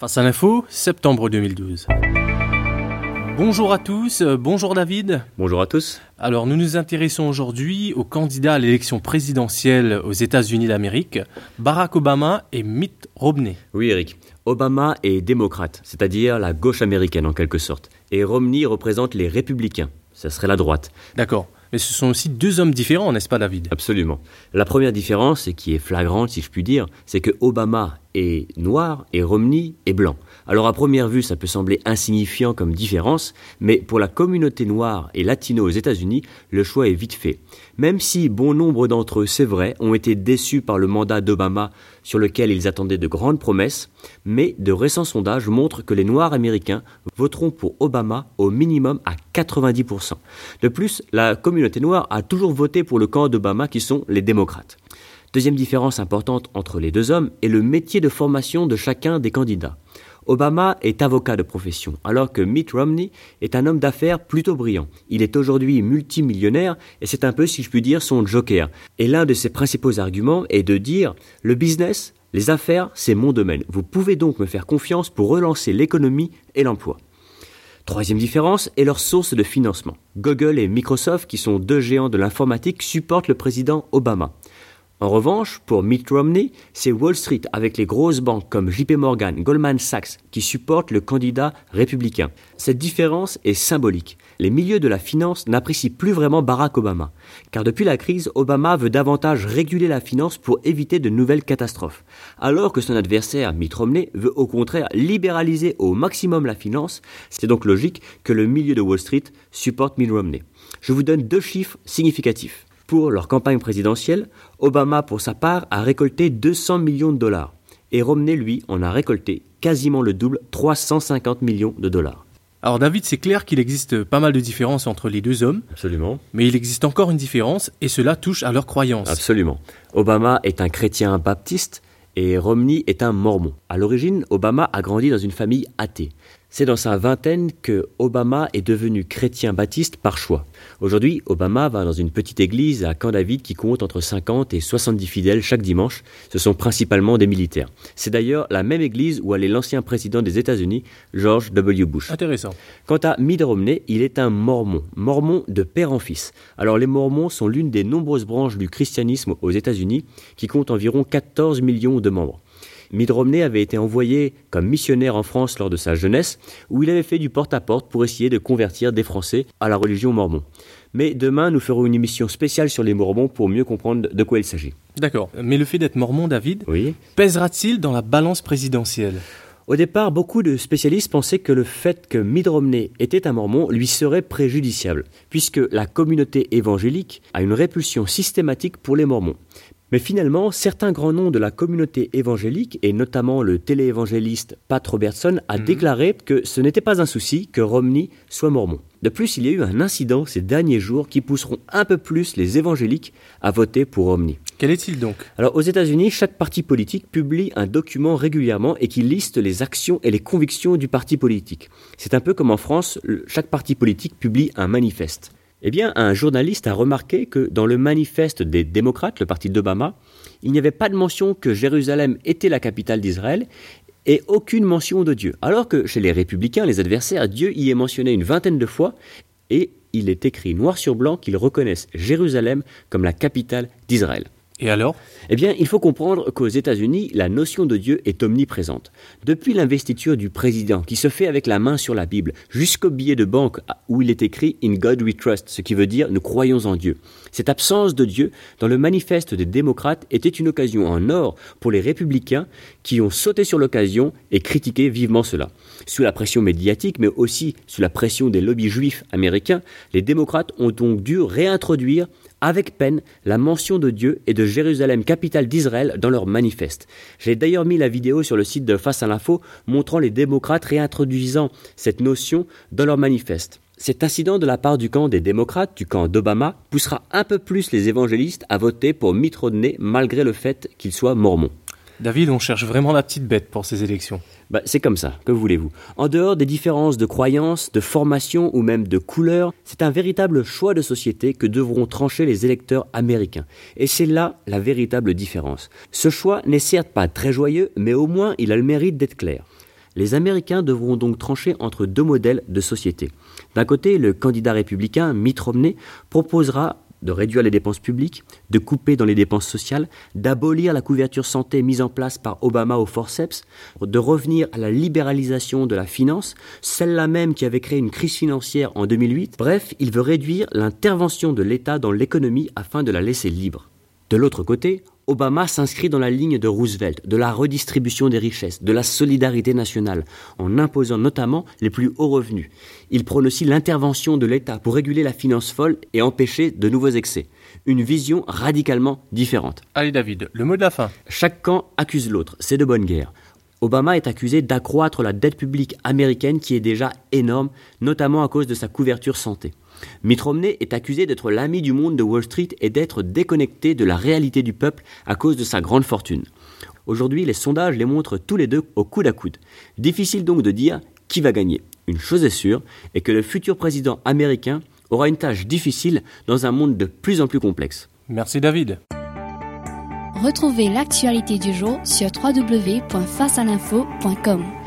Face à l'info, septembre 2012. Bonjour à tous, euh, bonjour David. Bonjour à tous. Alors nous nous intéressons aujourd'hui aux candidats à l'élection présidentielle aux États-Unis d'Amérique, Barack Obama et Mitt Romney. Oui Eric, Obama est démocrate, c'est-à-dire la gauche américaine en quelque sorte, et Romney représente les républicains, ça serait la droite. D'accord. Mais ce sont aussi deux hommes différents, n'est-ce pas David? Absolument. La première différence, et qui est flagrante si je puis dire, c'est que Obama noir et Romney est blanc. Alors à première vue, ça peut sembler insignifiant comme différence, mais pour la communauté noire et latino aux États-Unis, le choix est vite fait. Même si bon nombre d'entre eux, c'est vrai, ont été déçus par le mandat d'Obama sur lequel ils attendaient de grandes promesses, mais de récents sondages montrent que les Noirs américains voteront pour Obama au minimum à 90%. De plus, la communauté noire a toujours voté pour le camp d'Obama qui sont les démocrates. Deuxième différence importante entre les deux hommes est le métier de formation de chacun des candidats. Obama est avocat de profession, alors que Mitt Romney est un homme d'affaires plutôt brillant. Il est aujourd'hui multimillionnaire et c'est un peu, si je puis dire, son joker. Et l'un de ses principaux arguments est de dire le business, les affaires, c'est mon domaine. Vous pouvez donc me faire confiance pour relancer l'économie et l'emploi. Troisième différence est leur source de financement. Google et Microsoft, qui sont deux géants de l'informatique, supportent le président Obama. En revanche, pour Mitt Romney, c'est Wall Street avec les grosses banques comme JP Morgan, Goldman Sachs qui supportent le candidat républicain. Cette différence est symbolique. Les milieux de la finance n'apprécient plus vraiment Barack Obama, car depuis la crise, Obama veut davantage réguler la finance pour éviter de nouvelles catastrophes, alors que son adversaire Mitt Romney veut au contraire libéraliser au maximum la finance. C'est donc logique que le milieu de Wall Street supporte Mitt Romney. Je vous donne deux chiffres significatifs. Pour leur campagne présidentielle, Obama, pour sa part, a récolté 200 millions de dollars. Et Romney, lui, en a récolté quasiment le double, 350 millions de dollars. Alors David, c'est clair qu'il existe pas mal de différences entre les deux hommes. Absolument. Mais il existe encore une différence, et cela touche à leurs croyances. Absolument. Obama est un chrétien baptiste et Romney est un mormon. À l'origine, Obama a grandi dans une famille athée. C'est dans sa vingtaine que Obama est devenu chrétien baptiste par choix. Aujourd'hui, Obama va dans une petite église à Camp David qui compte entre 50 et 70 fidèles chaque dimanche. Ce sont principalement des militaires. C'est d'ailleurs la même église où allait l'ancien président des États-Unis, George W. Bush. Intéressant. Quant à Mitt Romney, il est un mormon, mormon de père en fils. Alors les mormons sont l'une des nombreuses branches du christianisme aux États-Unis qui compte environ 14 millions de membres. Mitt Romney avait été envoyé comme missionnaire en France lors de sa jeunesse, où il avait fait du porte-à-porte pour essayer de convertir des Français à la religion mormon. Mais demain, nous ferons une émission spéciale sur les Mormons pour mieux comprendre de quoi il s'agit. D'accord. Mais le fait d'être mormon, David, Oui. pèsera-t-il dans la balance présidentielle? Au départ, beaucoup de spécialistes pensaient que le fait que Mitt Romney était un mormon lui serait préjudiciable, puisque la communauté évangélique a une répulsion systématique pour les mormons. Mais finalement, certains grands noms de la communauté évangélique, et notamment le téléévangéliste Pat Robertson, a déclaré que ce n'était pas un souci que Romney soit mormon. De plus, il y a eu un incident ces derniers jours qui pousseront un peu plus les évangéliques à voter pour Romney. Quel est-il donc? Alors aux États-Unis, chaque parti politique publie un document régulièrement et qui liste les actions et les convictions du parti politique. C'est un peu comme en France, chaque parti politique publie un manifeste. Eh bien, un journaliste a remarqué que dans le manifeste des démocrates, le parti d'Obama, il n'y avait pas de mention que Jérusalem était la capitale d'Israël et aucune mention de Dieu. Alors que chez les républicains, les adversaires, Dieu y est mentionné une vingtaine de fois et il est écrit noir sur blanc qu'ils reconnaissent Jérusalem comme la capitale d'Israël. Et alors? Eh bien, il faut comprendre qu'aux États-Unis, la notion de Dieu est omniprésente. Depuis l'investiture du président, qui se fait avec la main sur la Bible, jusqu'au billet de banque où il est écrit In God we trust, ce qui veut dire nous croyons en Dieu. Cette absence de Dieu dans le manifeste des démocrates était une occasion en or pour les républicains qui ont sauté sur l'occasion et critiqué vivement cela. Sous la pression médiatique, mais aussi sous la pression des lobbies juifs américains, les démocrates ont donc dû réintroduire avec peine la mention de Dieu et de Jérusalem, capitale d'Israël, dans leur manifeste. J'ai d'ailleurs mis la vidéo sur le site de Face à l'info montrant les démocrates réintroduisant cette notion dans leur manifeste. Cet incident de la part du camp des démocrates, du camp d'Obama, poussera un peu plus les évangélistes à voter pour Mitt Romney malgré le fait qu'il soit mormon. David, on cherche vraiment la petite bête pour ces élections. Bah, c'est comme ça, que voulez-vous? En dehors des différences de croyances, de formation ou même de couleur, c'est un véritable choix de société que devront trancher les électeurs américains. Et c'est là la véritable différence. Ce choix n'est certes pas très joyeux, mais au moins il a le mérite d'être clair. Les Américains devront donc trancher entre deux modèles de société. D'un côté, le candidat républicain Mitt Romney proposera de réduire les dépenses publiques, de couper dans les dépenses sociales, d'abolir la couverture santé mise en place par Obama au forceps, de revenir à la libéralisation de la finance, celle-là même qui avait créé une crise financière en 2008. Bref, il veut réduire l'intervention de l'État dans l'économie afin de la laisser libre. De l'autre côté, Obama s'inscrit dans la ligne de Roosevelt, de la redistribution des richesses, de la solidarité nationale, en imposant notamment les plus hauts revenus. Il prône aussi l'intervention de l'État pour réguler la finance folle et empêcher de nouveaux excès. Une vision radicalement différente. Allez David, le mot de la fin. Chaque camp accuse l'autre, c'est de bonne guerre. Obama est accusé d'accroître la dette publique américaine qui est déjà énorme, notamment à cause de sa couverture santé. Mitt Romney est accusé d'être l'ami du monde de Wall Street et d'être déconnecté de la réalité du peuple à cause de sa grande fortune. Aujourd'hui, les sondages les montrent tous les deux au coude à coude. Difficile donc de dire qui va gagner. Une chose est sûre, est que le futur président américain aura une tâche difficile dans un monde de plus en plus complexe. Merci David. Retrouvez l'actualité du jour sur www.facealinfo.com.